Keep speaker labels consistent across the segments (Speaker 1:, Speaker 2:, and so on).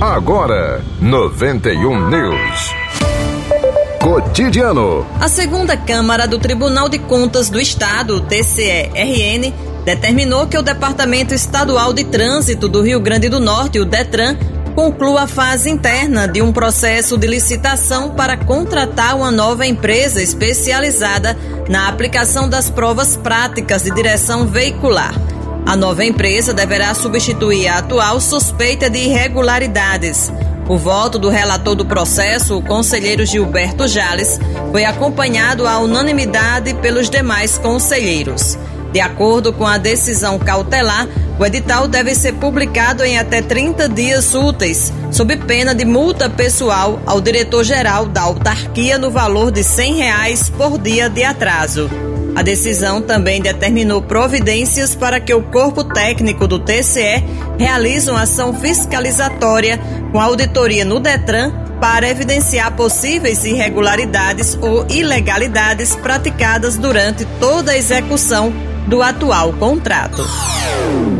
Speaker 1: Agora, 91 News. Cotidiano.
Speaker 2: A segunda Câmara do Tribunal de Contas do Estado, TCE-RN, determinou que o Departamento Estadual de Trânsito do Rio Grande do Norte, o DETRAN, conclua a fase interna de um processo de licitação para contratar uma nova empresa especializada na aplicação das provas práticas de direção veicular. A nova empresa deverá substituir a atual suspeita de irregularidades. O voto do relator do processo, o conselheiro Gilberto Jales, foi acompanhado à unanimidade pelos demais conselheiros. De acordo com a decisão cautelar, o edital deve ser publicado em até 30 dias úteis, sob pena de multa pessoal ao diretor-geral da autarquia no valor de 100 reais por dia de atraso. A decisão também determinou providências para que o corpo técnico do TCE realize uma ação fiscalizatória com auditoria no Detran para evidenciar possíveis irregularidades ou ilegalidades praticadas durante toda a execução do atual contrato.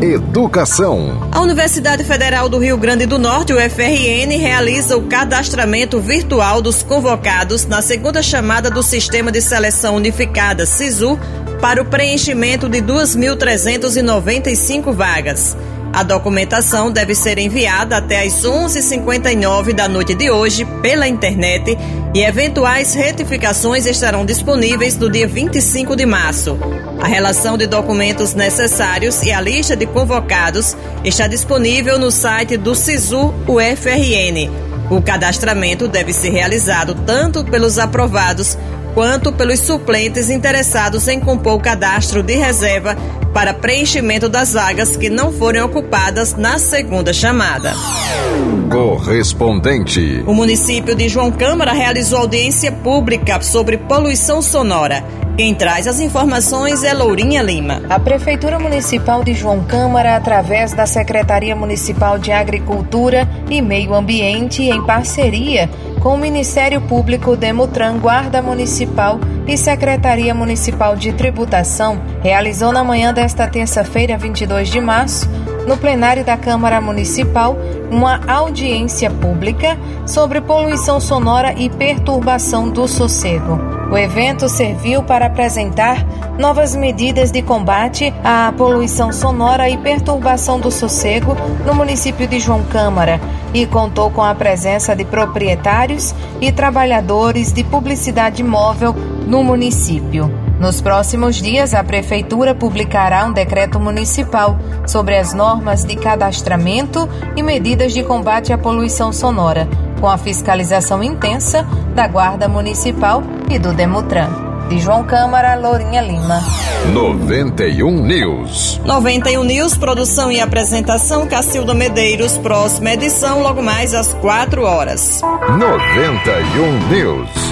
Speaker 1: Educação.
Speaker 2: A Universidade Federal do Rio Grande do Norte, o FRN, realiza o cadastramento virtual dos convocados na segunda chamada do Sistema de Seleção Unificada, SISU, para o preenchimento de 2.395 vagas. A documentação deve ser enviada até às 11h59 da noite de hoje pela internet e eventuais retificações estarão disponíveis no dia 25 de março. A relação de documentos necessários e a lista de convocados está disponível no site do SISU UFRN. O cadastramento deve ser realizado tanto pelos aprovados quanto pelos suplentes interessados em compor o cadastro de reserva para preenchimento das vagas que não forem ocupadas na segunda chamada.
Speaker 1: Correspondente.
Speaker 2: O município de João Câmara realizou audiência pública sobre poluição sonora. Quem traz as informações é Lourinha Lima.
Speaker 3: A Prefeitura Municipal de João Câmara, através da Secretaria Municipal de Agricultura e Meio Ambiente, em parceria com o Ministério Público Demutran, Guarda Municipal e Secretaria Municipal de Tributação, realizou na manhã desta terça-feira, 22 de março, no plenário da Câmara Municipal, uma audiência pública sobre poluição sonora e perturbação do sossego. O evento serviu para apresentar novas medidas de combate à poluição sonora e perturbação do sossego no município de João Câmara e contou com a presença de proprietários e trabalhadores de publicidade móvel no município. Nos próximos dias, a Prefeitura publicará um decreto municipal sobre as normas de cadastramento e medidas de combate à poluição sonora, com a fiscalização intensa da Guarda Municipal e do Demutran. De João Câmara, Lourinha Lima.
Speaker 1: 91 News.
Speaker 2: 91 News, produção e apresentação, Cacilda Medeiros. Próxima edição, logo mais às 4 horas.
Speaker 1: 91 News.